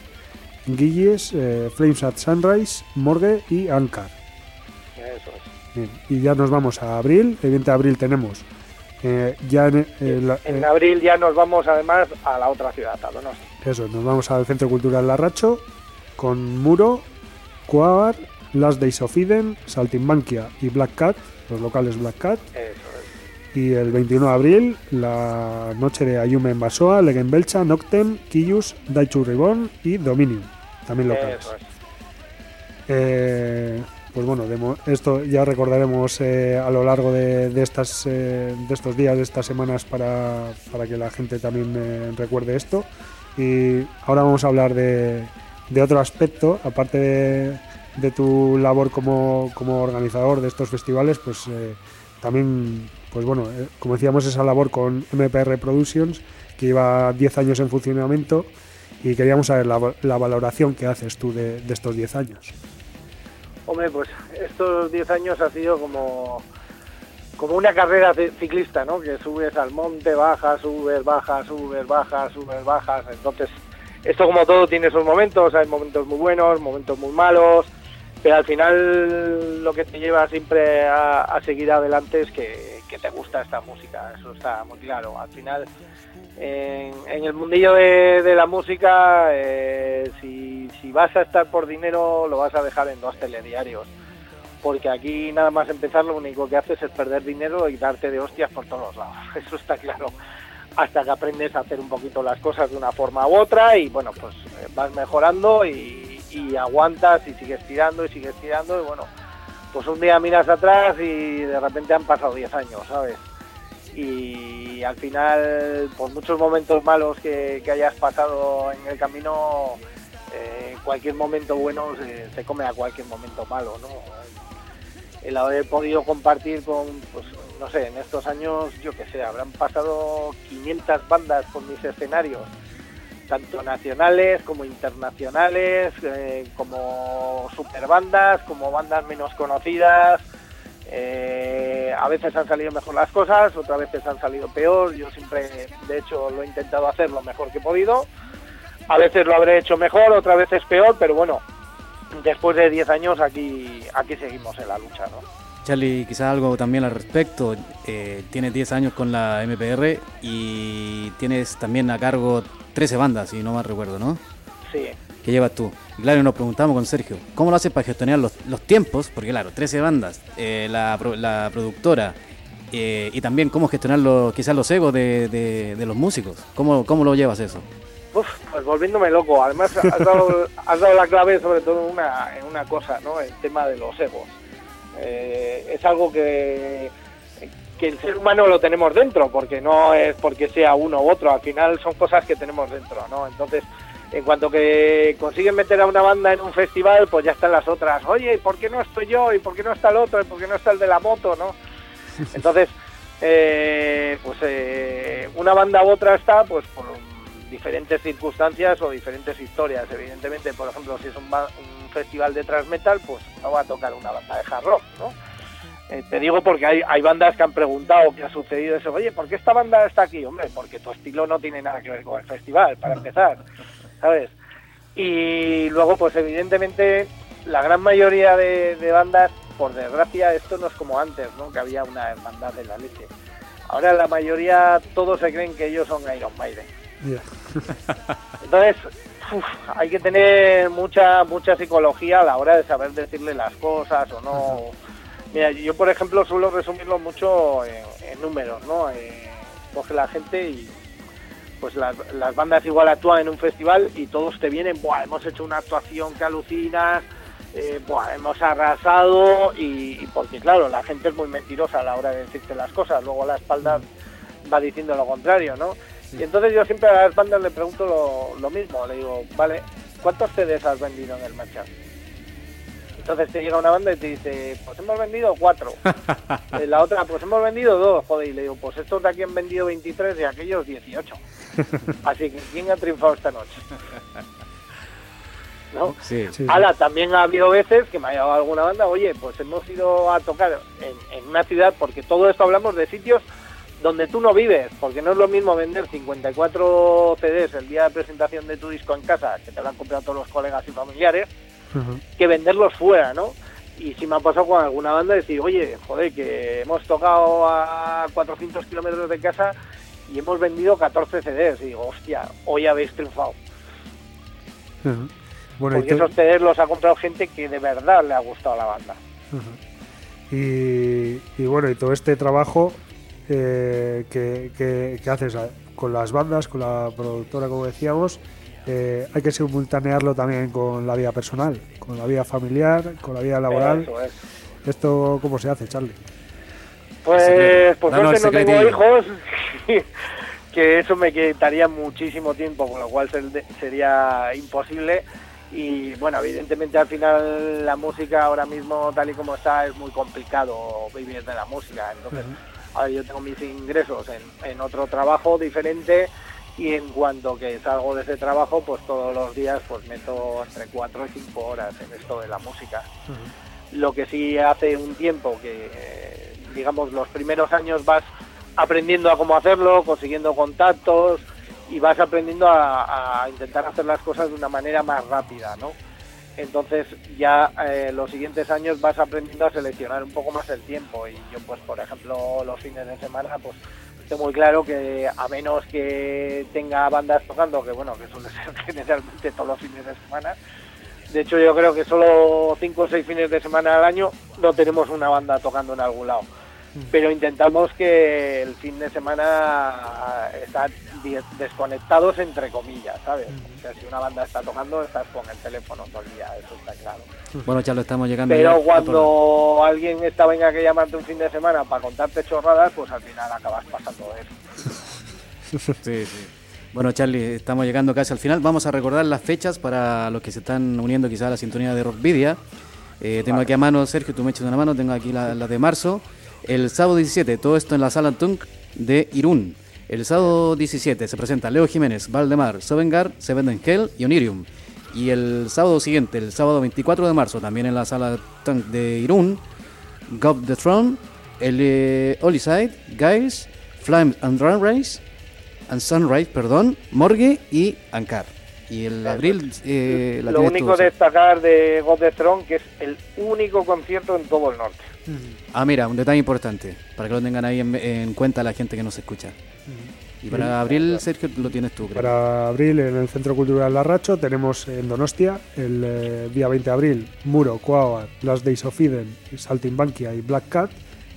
Guilles, eh, Flames at Sunrise, Morgue y Ankar. Eso es. Bien, y ya nos vamos a abril. El 20 de abril tenemos eh, ya en, eh, la- En abril ya nos vamos además a la otra ciudad, a Donosti. Eso, nos vamos al Centro Cultural Larracho con Muro, Coabar, Last Days of Eden, Saltimbanquia y Black Cat, los locales Black Cat. Eso es. Y el 21 de abril, la noche de Ayume en Basoa, Legen Belcha, Noctem, Kiyus, Daichu Reborn y Dominion, también locales. Eso es. Eh, pues bueno, de esto ya recordaremos eh, a lo largo de, de estas, eh, de estos días, de estas semanas, para, para que la gente también recuerde esto. Y ahora vamos a hablar de, de otro aspecto, aparte de, de tu labor como, como organizador de estos festivales, pues eh, también, pues bueno, eh, como decíamos, esa labor con MPR Productions, que lleva 10 años en funcionamiento, y queríamos saber la, valoración que haces tú de, estos 10 años. Hombre, pues estos 10 años ha sido como, como una carrera ci- ciclista, ¿no? Que subes al monte, bajas, subes, bajas, subes, bajas, subes, bajas. Entonces, esto como todo tiene sus momentos, hay momentos muy buenos, momentos muy malos, pero al final lo que te lleva siempre a, seguir adelante es que, te gusta esta música, eso está muy claro. Al final, en, el mundillo de, la música, eh, si, vas a estar por dinero, lo vas a dejar en dos telediarios. Porque aquí nada más empezar lo único que haces es perder dinero y darte de hostias por todos lados. Eso está claro. Hasta que aprendes a hacer un poquito las cosas de una forma u otra y bueno, pues vas mejorando y, y aguantas y sigues tirando y sigues tirando y bueno, pues un día miras atrás y de repente han pasado 10 años, ¿sabes? y al final, por muchos momentos malos que, hayas pasado en el camino, eh, cualquier momento bueno se, se come a cualquier momento malo, ¿no? El haber podido compartir con, pues, no sé, en estos años, yo que sé, habrán pasado 500 bandas por mis escenarios, tanto nacionales como internacionales, eh, como superbandas, como bandas menos conocidas, eh, a veces han salido mejor las cosas, otras veces han salido peor. Yo siempre, de hecho, lo he intentado hacer lo mejor que he podido. A veces lo habré hecho mejor, otras veces peor, pero bueno, después de 10 años aquí, aquí seguimos en la lucha, ¿no? Charlie, quizás algo también al respecto. Eh, tienes 10 años con la MPR y tienes también a cargo 13 bandas, si no mal recuerdo, ¿no? Sí, que llevas tú. Claro, nos preguntamos con Sergio, ¿cómo lo haces para gestionar los, los tiempos? Porque claro, 13 bandas, eh, la, la productora eh, y también cómo gestionar los, quizás los egos de, de- de los músicos. ¿Cómo, ¿Cómo lo llevas eso? Uf, pues volviéndome loco. Además, has dado, has dado la clave sobre todo en una, en una cosa, ¿no? El tema de los egos. Eh, es algo que, que el ser humano lo tenemos dentro, porque no es porque sea uno u otro, al final son cosas que tenemos dentro, ¿no? Entonces, en cuanto que consiguen meter a una banda en un festival, pues ya están las otras. Oye, ¿y por qué no estoy yo? ¿Y por qué no está el otro? ¿Y por qué no está el de la moto? ¿no? Entonces, eh, pues eh, una banda u otra está, pues por diferentes circunstancias o diferentes historias. Evidentemente, por ejemplo, si es un, un festival de thrash metal, pues no va a tocar una banda de hard rock, ¿no? Eh, te digo porque hay, hay bandas que han preguntado qué ha sucedido eso. Oye, ¿por qué esta banda está aquí? Hombre, porque tu estilo no tiene nada que ver con el festival, para empezar, ¿sabes? Y luego, pues evidentemente, la gran mayoría de, de bandas, por desgracia, esto no es como antes, ¿no? Que había una hermandad de la leche. Ahora la mayoría, todos se creen que ellos son Iron Maiden. Ya. Entonces, uf, hay que tener mucha mucha psicología a la hora de saber decirle las cosas o no. Mira, yo por ejemplo suelo resumirlo mucho en, en números, ¿no? Eh, coge la gente y pues las, las bandas igual actúan en un festival y todos te vienen, Buah, hemos hecho una actuación que alucinas, eh, buah, hemos arrasado y, y porque claro, la gente es muy mentirosa a la hora de decirte las cosas, luego a la espalda va diciendo lo contrario, ¿no? Y entonces yo siempre a las bandas le pregunto lo, lo mismo, le digo, vale, ¿cuántos CDs has vendido en el matchup? Entonces te llega una banda y te dice, pues hemos vendido cuatro. Eh, la otra, pues hemos vendido dos, joder, y le digo, pues estos de aquí han vendido 23 y aquellos 18. Así que, ¿quién ha triunfado esta noche? ¿No? Sí. Sí. Ala, también ha habido veces que me ha llegado alguna banda, oye, pues hemos ido a tocar en, en una ciudad, porque todo esto hablamos de sitios donde tú no vives, porque no es lo mismo vender 54 CDs el día de presentación de tu disco en casa, que te lo han comprado todos los colegas y familiares, Que venderlos fuera, ¿no? Y si me ha pasado con alguna banda decir, oye, joder, que hemos tocado a 400 kilómetros de casa y hemos vendido 14 CDs. Y digo, hostia, hoy habéis triunfado. Bueno, Porque esos CDs los ha comprado gente que de verdad le ha gustado la banda. Y, y bueno, y todo este trabajo eh, que, que- que haces a- con las bandas, con la productora, como decíamos, eh, hay que simultanearlo también con la vida personal, con la vida familiar, con la vida laboral. Eso es. ¿Esto cómo se hace, Charlie? Pues por suerte no tengo hijos, que eso me quitaría muchísimo tiempo, con lo cual ser- sería imposible. Y bueno, evidentemente al final la música ahora mismo, tal y como está, es muy complicado vivir de la música. Entonces, ahora yo tengo mis ingresos en, en otro trabajo diferente y en cuanto que salgo de ese trabajo, pues todos los días pues meto entre 4 y 5 horas en esto de la música. Lo que sí hace un tiempo que, eh, digamos, los primeros años vas aprendiendo a cómo hacerlo, consiguiendo contactos y vas aprendiendo a, a intentar hacer las cosas de una manera más rápida, ¿no? Entonces ya eh, los siguientes años vas aprendiendo a seleccionar un poco más el tiempo y yo pues por ejemplo los fines de semana pues tengo muy claro que a menos que tenga bandas tocando, que bueno, que suele ser generalmente todos los fines de semana, de hecho yo creo que solo cinco o seis fines de semana al año no tenemos una banda tocando en algún lado. Pero intentamos que el fin de semana estar di- desconectados entre comillas, ¿sabes? O sea, si una banda está tocando, estás con el teléfono todo el día, eso está claro. Bueno, Charlo, estamos llegando. ya Pero cuando alguien está venga que llamarte un fin de semana para contarte chorradas, pues al final acabas pasando de eso. Sí, sí. Bueno, Charlie, estamos llegando casi al final. Vamos a recordar las fechas para los que se están uniendo quizás a la sintonía de Rockvidia. Eh, tengo aquí a mano, Sergio, tú me echas una mano, tengo aquí la, la de marzo. El sábado 17, todo esto en la sala Tunk de Irún. El sábado 17 se presenta Leo Jiménez, Valdemar, Sovengar, Seven Hell y Onirium. Y el sábado siguiente, el sábado 24 de marzo, también en la sala Tunk de Irún, God the Throne, el eh, Oliside, Guys, Flame and Run Race, and Sunrise, perdón, Morgue y Ankar. Y el abril eh, la Lo único tú, de destacar de God the Throne que es el único concierto en todo el norte. Ah, mira, un detalle importante, para que lo tengan ahí en, en cuenta la gente que nos escucha. Y para abril, Sergio, lo tienes tú, creo. Para abril en el Centro Cultural Larracho tenemos en Donostia el eh, día 20 de abril Muro, Coahuar, Last Days of Eden, Saltimbanquia y Black Cat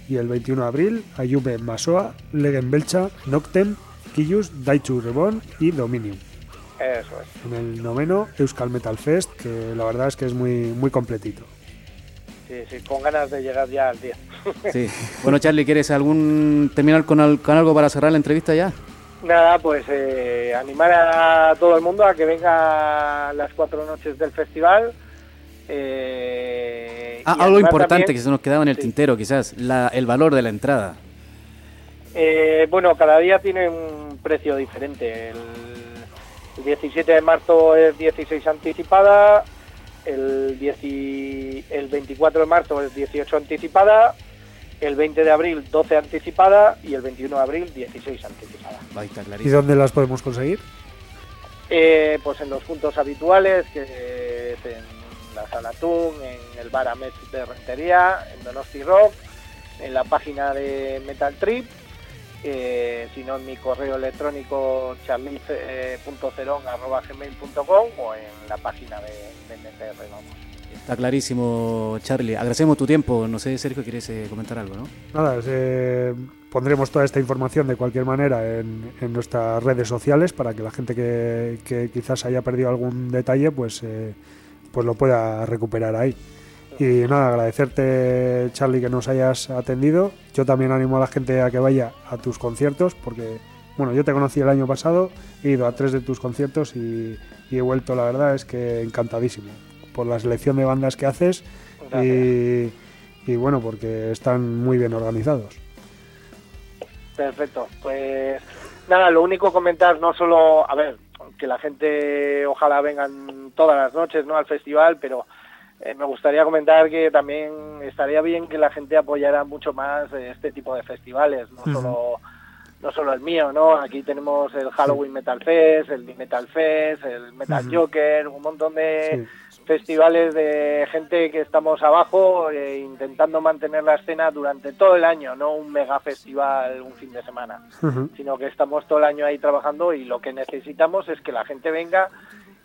y el 21 de abril Ayume Masoa, Legen Belcha, Noctem, Killus, Daichu Reborn y Dominium. Eso es. En el noveno Euskal Metal Fest, que la verdad es que es muy, muy completito. Sí, sí, con ganas de llegar ya al 10. Sí. Bueno, Charlie, ¿quieres algún terminar con, al- con algo para cerrar la entrevista ya? Nada, pues eh, animar a todo el mundo a que venga las cuatro noches del festival. eh, Ah, algo importante también- que se nos quedaba en el Sí. tintero, quizás, la, el valor de la entrada. Eh, bueno, cada día tiene un precio diferente. El, el 17 de marzo es 16 anticipada, el, 10 y- el 24 de marzo es 18 anticipada, el 20 de abril 12 anticipada y el 21 de abril 16 anticipada. Ahí está ¿Y dónde las podemos conseguir? Eh, pues en los puntos habituales, que es en la Sala Tun, en el bar Amet de Rentería, en Donosti Rock, en la página de Metal Trip, eh, si no en mi correo electrónico charliz.ceron.gmail.com o en la página de, de MTR, vamos. Está clarísimo, Charlie. Agradecemos tu tiempo. No sé, Sergio, ¿quieres eh, comentar algo, no? Nada, eh, pondremos toda esta información de cualquier manera en, en nuestras redes sociales para que la gente que, que quizás haya perdido algún detalle pues, eh, pues lo pueda recuperar ahí. Y nada, agradecerte Charlie que nos hayas atendido. Yo también animo a la gente a que vaya a tus conciertos porque, bueno, yo te conocí el año pasado, he ido a tres de tus conciertos y, y he vuelto, la verdad es que encantadísimo por la selección de bandas que haces y, y bueno, porque están muy bien organizados. Perfecto. Pues nada, lo único comentar no solo, a ver, que la gente ojalá vengan todas las noches, ¿no? Al festival, pero eh, me gustaría comentar que también estaría bien que la gente apoyara mucho más eh, este tipo de festivales, no solo no solo el mío, ¿no? Aquí tenemos el Halloween Metal Fest, el Metal Fest, el Metal. Joker, un montón de Sí. festivales de gente que estamos abajo eh, intentando mantener la escena durante todo el año, no un mega festival un fin de semana, sino que estamos todo el año ahí trabajando y lo que necesitamos es que la gente venga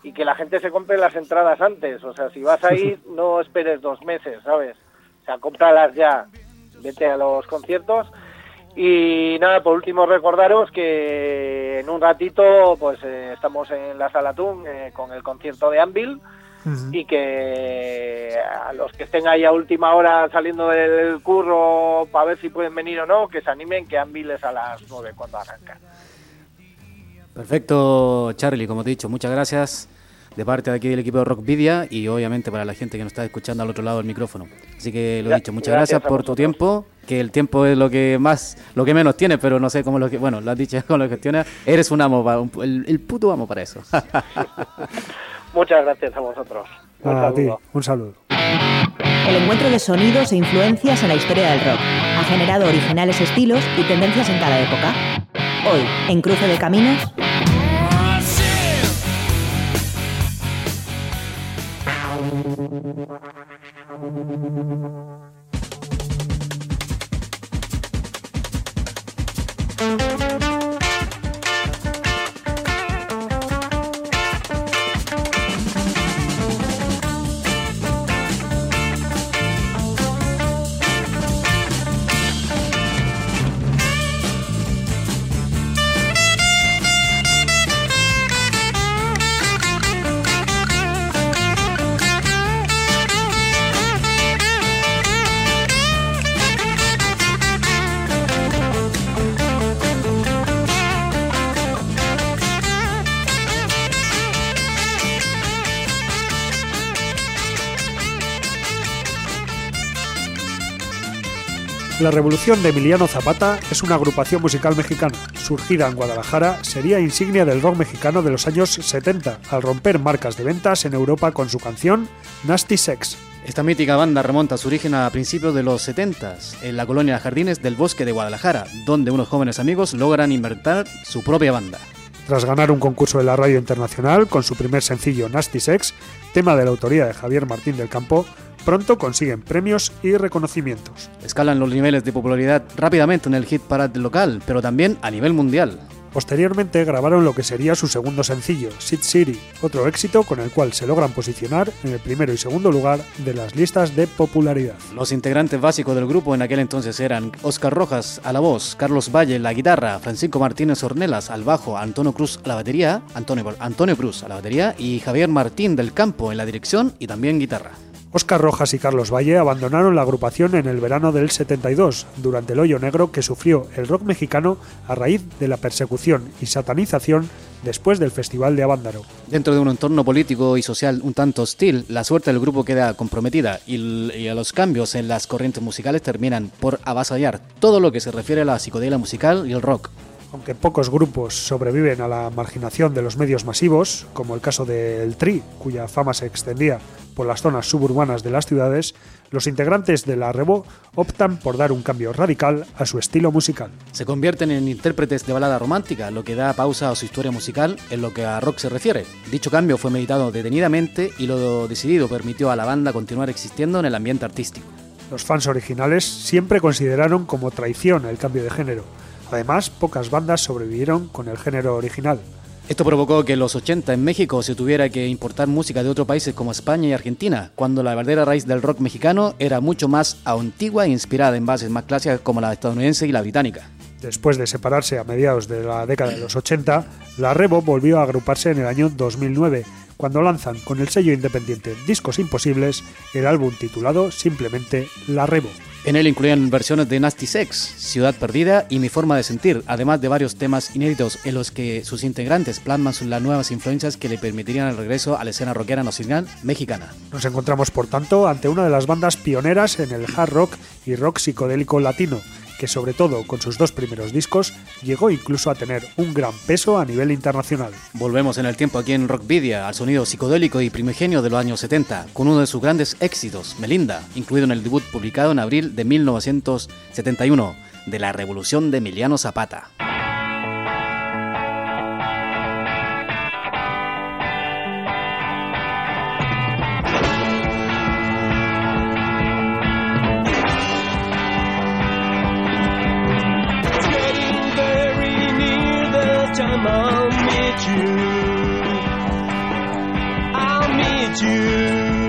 y que la gente se compre las entradas antes, o sea, si vas a ir no esperes dos meses, ¿sabes? O sea, cómpralas ya, vete a los conciertos y nada, por último recordaros que en un ratito pues eh, estamos en la Sala Tun eh, con el concierto de Anvil y que a los que estén ahí a última hora saliendo del curro para ver si pueden venir o no, que se animen, que Anvil es a las 9 cuando arranca. Perfecto, Charlie, como te he dicho, muchas gracias de parte de aquí del equipo de Rockvidia y obviamente para la gente que nos está escuchando al otro lado del micrófono. Así que lo he dicho, muchas gracias gracias, por tu tiempo, que el tiempo es lo que más, lo que menos tiene, pero no sé cómo lo que, bueno, lo has dicho con lo que gestionas, eres un amo, un- el, el puto amo para eso. Muchas gracias a vosotros. Un a ti, un saludo. El encuentro de sonidos e influencias en la historia del rock ha generado originales estilos y tendencias en cada época. Hoy, en Cruce de Caminos, La Revolución de Emiliano Zapata es una agrupación musical mexicana. Surgida en Guadalajara, sería insignia del rock mexicano de los años 70, al romper marcas de ventas en Europa con su canción Nasty Sex. Esta mítica banda remonta su origen a principios de los 70 en la colonia Jardines del Bosque de Guadalajara, donde unos jóvenes amigos logran inventar su propia banda. Tras ganar un concurso de la radio internacional con su primer sencillo Nasty Sex, tema de la autoría de Javier Martín del Campo, pronto consiguen premios y reconocimientos. Escalan los niveles de popularidad rápidamente en el hit parade local, pero también a nivel mundial. Posteriormente grabaron lo que sería su segundo sencillo, Sit City, otro éxito con el cual se logran posicionar en el primero y segundo lugar de las listas de popularidad. Los integrantes básicos del grupo en aquel entonces eran Oscar Rojas a la voz, Carlos Valle a la guitarra, Francisco Martínez Ornelas al bajo, Antonio Cruz a la batería, Antonio, Antonio Cruz a la batería y Javier Martín del Campo en la dirección y también guitarra. Oscar Rojas y Carlos Valle abandonaron la agrupación en el verano del 72, durante el hoyo negro que sufrió el rock mexicano a raíz de la persecución y satanización después del Festival de Avándaro. Dentro de un entorno político y social un tanto hostil, la suerte del grupo queda comprometida y, los cambios en las corrientes musicales terminan por avasallar todo lo que se refiere a la psicodelia musical y el rock. Aunque pocos grupos sobreviven a la marginación de los medios masivos, como el caso del Tri, cuya fama se extendía por las zonas suburbanas de las ciudades, los integrantes de la Rebo optan por dar un cambio radical a su estilo musical. Se convierten en intérpretes de balada romántica, lo que da pausa a su historia musical en lo que a rock se refiere. Dicho cambio fue meditado detenidamente y lo decidido permitió a la banda continuar existiendo en el ambiente artístico. Los fans originales siempre consideraron como traición el cambio de género. Además, pocas bandas sobrevivieron con el género original. Esto provocó que en los 80 en México se tuviera que importar música de otros países como España y Argentina, cuando la verdadera raíz del rock mexicano era mucho más antigua e inspirada en bases más clásicas como la estadounidense y la británica. Después de separarse a mediados de la década de los 80, la Rebo volvió a agruparse en el año 2009, cuando lanzan con el sello independiente Discos Imposibles el álbum titulado simplemente La Rebo. En él incluían versiones de Nasty Sex, Ciudad Perdida y Mi Forma de Sentir, además de varios temas inéditos en los que sus integrantes plasman las nuevas influencias que le permitirían el regreso a la escena rockera nacional mexicana. Nos encontramos, por tanto, ante una de las bandas pioneras en el hard rock y rock psicodélico latino, que sobre todo con sus dos primeros discos llegó incluso a tener un gran peso a nivel internacional. Volvemos en el tiempo aquí en Rockvidia al sonido psicodélico y primigenio de los años 70, con uno de sus grandes éxitos, Melinda, incluido en el debut publicado en abril de 1971 de la Revolución de Emiliano Zapata. time I'll meet you. I'll meet you.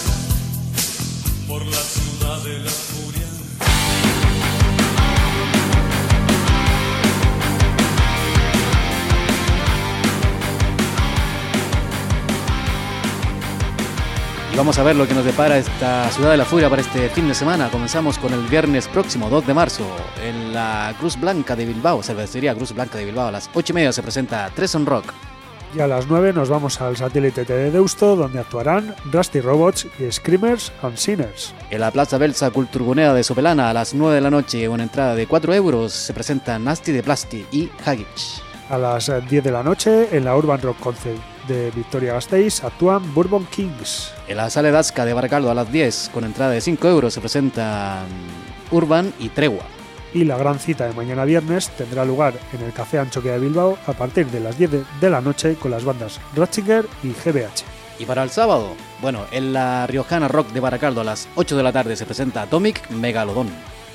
Vamos a ver lo que nos depara esta Ciudad de la Furia para este fin de semana. Comenzamos con el viernes próximo, 2 de marzo, en la Cruz Blanca de Bilbao, cervecería Cruz Blanca de Bilbao. A las 8 y media se presenta Treson Rock. Y a las 9 nos vamos al satélite de Deusto, donde actuarán Rusty Robots y Screamers and Sinners. En la Plaza Belsa Culturgunea de Sopelana, a las 9 de la noche, una entrada de 4 euros, se presenta Nasty de Plasti y Hagich. A las eh, 10 de la noche, en la Urban Rock Concert de Victoria Gasteiz, actúan Bourbon Kings. En la Sala Dasca de Baracaldo, a las 10, con entrada de 5 euros, se presentan Urban y Tregua. Y la gran cita de mañana viernes tendrá lugar en el Café Anchoquia de Bilbao a partir de las 10 de- de la noche con las bandas Ratzinger y GBH. Y para el sábado, bueno, en la Riojana Rock de Baracaldo, a las 8 de la tarde, se presenta Atomic Megalodon.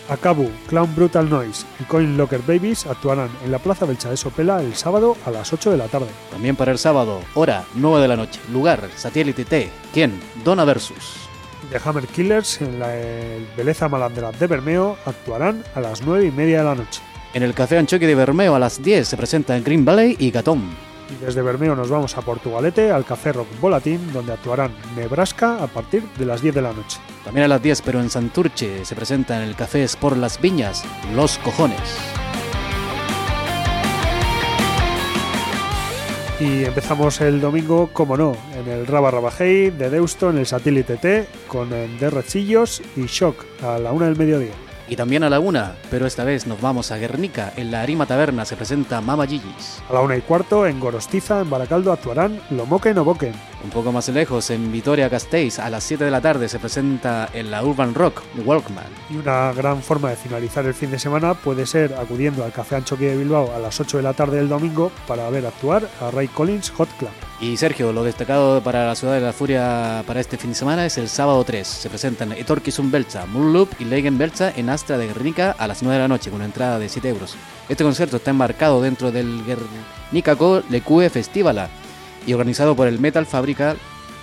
Akabu, Clown Brutal Noise y Coin Locker Babies actuarán en la Plaza Belcha de Sopela el sábado a las 8 de la tarde. También para el sábado, hora 9 de la noche. Lugar, satélite T. ¿Quién? Donna Versus. The Hammer Killers en la el Beleza Malandra de Bermeo actuarán a las 9 y media de la noche. En el Café Anchoque de Bermeo a las 10 se presentan Green Valley y Gatón. Y desde Bermeo nos vamos a Portugalete al Café Rock Volatín donde actuarán Nebraska a partir de las 10 de la noche. También a las 10, pero en Santurce, se presenta en el Café Sport Las Viñas, Los Cojones. Y empezamos el domingo, como no, en el Raba Rabajei de Deusto en el satélite T con el de Rechillos y Shock a la una del mediodía. Y también a la una, pero esta vez nos vamos a Guernica. En la Arima Taberna se presenta Mama Gigi's. A la una y cuarto en Gorostiza, en Baracaldo, actuarán Lomoquen o Boquen. Un poco más lejos, en Vitoria Gasteiz, a las 7 de la tarde se presenta en la Urban Rock, Walkman. Y una gran forma de finalizar el fin de semana puede ser acudiendo al Café Anchoqui de Bilbao a las 8 de la tarde del domingo para ver actuar a Ray Collins Hot Club. Y Sergio, lo destacado para la Ciudad de la Furia para este fin de semana es el sábado 3. Se presentan Etorkizun Belza, Moonloop y Leigen Belza en Astra de Guernica a las 9 de la noche con una entrada de 7 euros. Este concierto está embarcado dentro del Guernicaco Lecue Festivala y organizado por el Metal Fabrica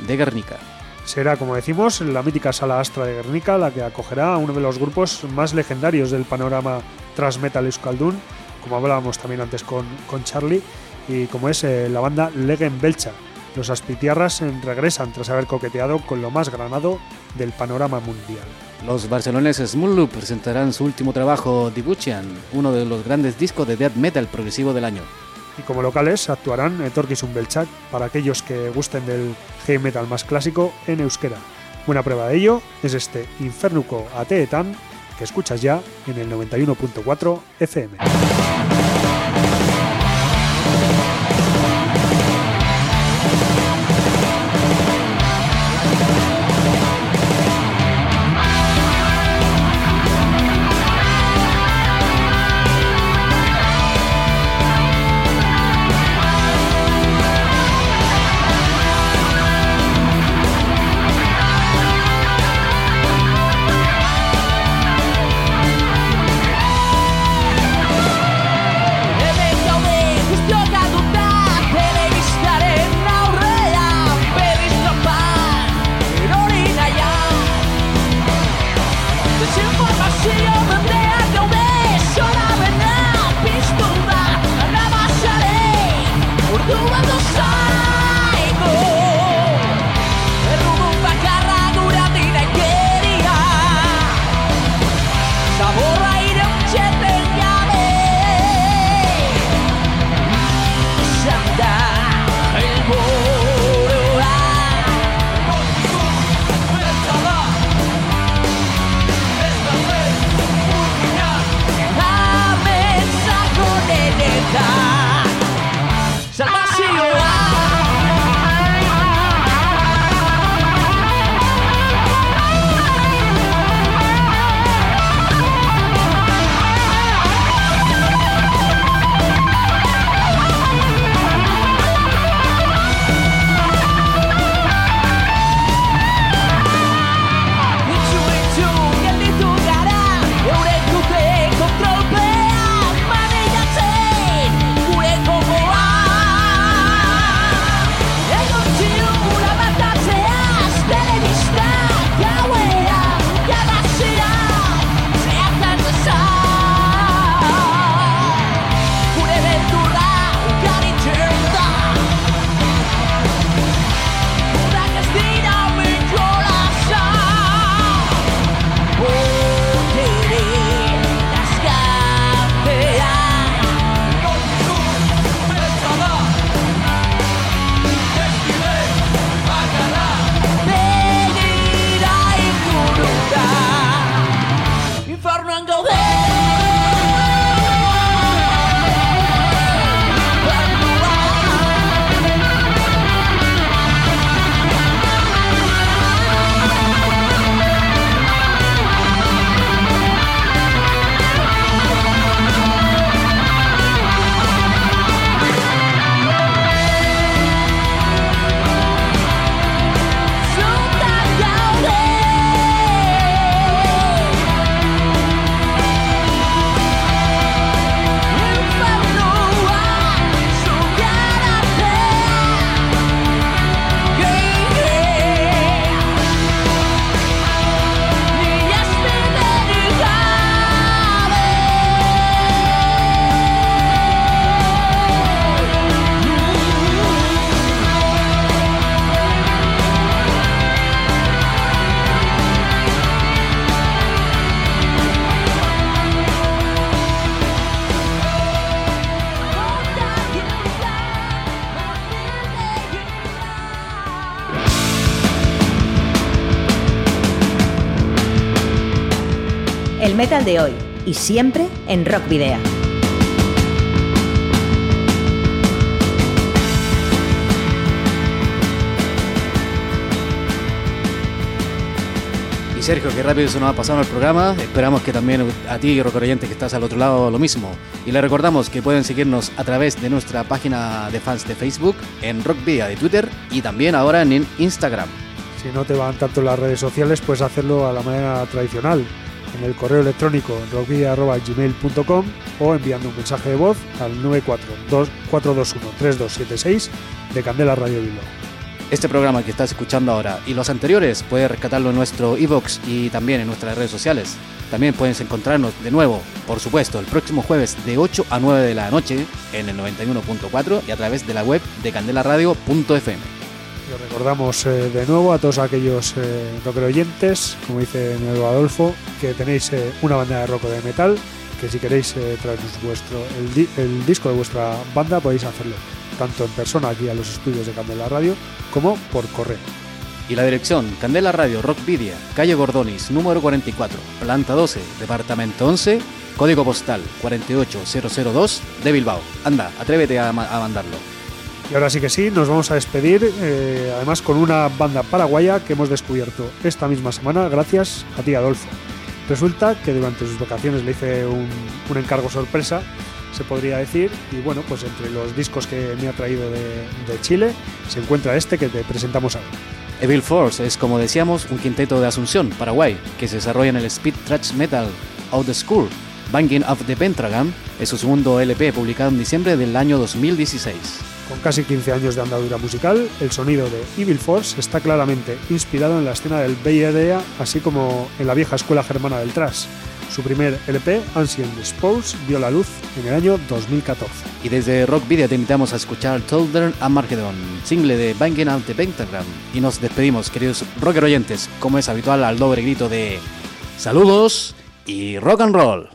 de Guernica. Será, como decimos, la mítica sala Astra de Guernica la que acogerá a uno de los grupos más legendarios del panorama thrash metal euskaldun, como hablábamos también antes con, con Charlie, y como es eh, la banda Legen Belcha. Los aspitiarras eh, regresan tras haber coqueteado con lo más granado del panorama mundial. Los barceloneses Moonloop presentarán su último trabajo, Dibuchian, uno de los grandes discos de death metal progresivo del año. Y como locales actuarán Etorkizun Belchak para aquellos que gusten del heavy metal más clásico en euskera. Buena prueba de ello es este Infernuco Ateetan que escuchas ya en el 91.4 FM. Metal de hoy y siempre en Rock Video. Y Sergio, qué rápido se nos ha pasado el programa. Esperamos que también a ti, rock oyente, que estás al otro lado, lo mismo. Y le recordamos que pueden seguirnos a través de nuestra página de fans de Facebook, en Rock Vía de Twitter y también ahora en Instagram. Si no te van tanto las redes sociales, puedes hacerlo a la manera tradicional, en el correo electrónico rockvia.gmail.com o enviando un mensaje de voz al 942-421-3276 de Candela Radio Bilbao. Este programa que estás escuchando ahora y los anteriores puedes rescatarlo en nuestro iBox y también en nuestras redes sociales. También puedes encontrarnos de nuevo, por supuesto, el próximo jueves de 8 a 9 de la noche en el 91.4 y a través de la web de candelaradio.fm. Recordamos eh, de nuevo a todos aquellos eh, rocker oyentes, como dice Nuevo Adolfo, que tenéis eh, una banda de rock o de metal, que si queréis eh, traernos vuestro, el, di- el disco de vuestra banda podéis hacerlo, tanto en persona aquí a los estudios de Candela Radio, como por correo. Y la dirección, Candela Radio Rock Vidia, calle Gordonis, número 44, planta 12, departamento 11, código postal 48002 de Bilbao. Anda, atrévete a mandarlo. Y ahora sí que sí, nos vamos a despedir, eh, además con una banda paraguaya que hemos descubierto esta misma semana, gracias a ti, Adolfo. Resulta que durante sus vacaciones le hice un, un encargo sorpresa, se podría decir, y bueno, pues entre los discos que me ha traído de, Chile se encuentra este que te presentamos ahora. Evil Force es, como decíamos, un quinteto de Asunción, Paraguay, que se desarrolla en el speed thrash metal Out the School. Banging of the Pentagram es su segundo LP publicado en diciembre del año 2016. Con casi 15 años de andadura musical, el sonido de Evil Force está claramente inspirado en la escena del Bay Area, así como en la vieja escuela germana del thrash. Su primer LP, Ancient Sports, vio la luz en el año 2014. Y desde Rock Video te invitamos a escuchar Toldern and Markedon, single de Banging Out the Pentagram. Y nos despedimos, queridos rocker oyentes, como es habitual, al doble grito de saludos y rock and roll.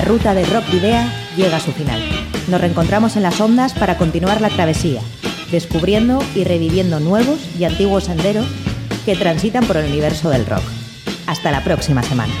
La ruta de Rock Video llega a su final. Nos reencontramos en las ondas para continuar la travesía, descubriendo y reviviendo nuevos y antiguos senderos que transitan por el universo del rock. Hasta la próxima semana.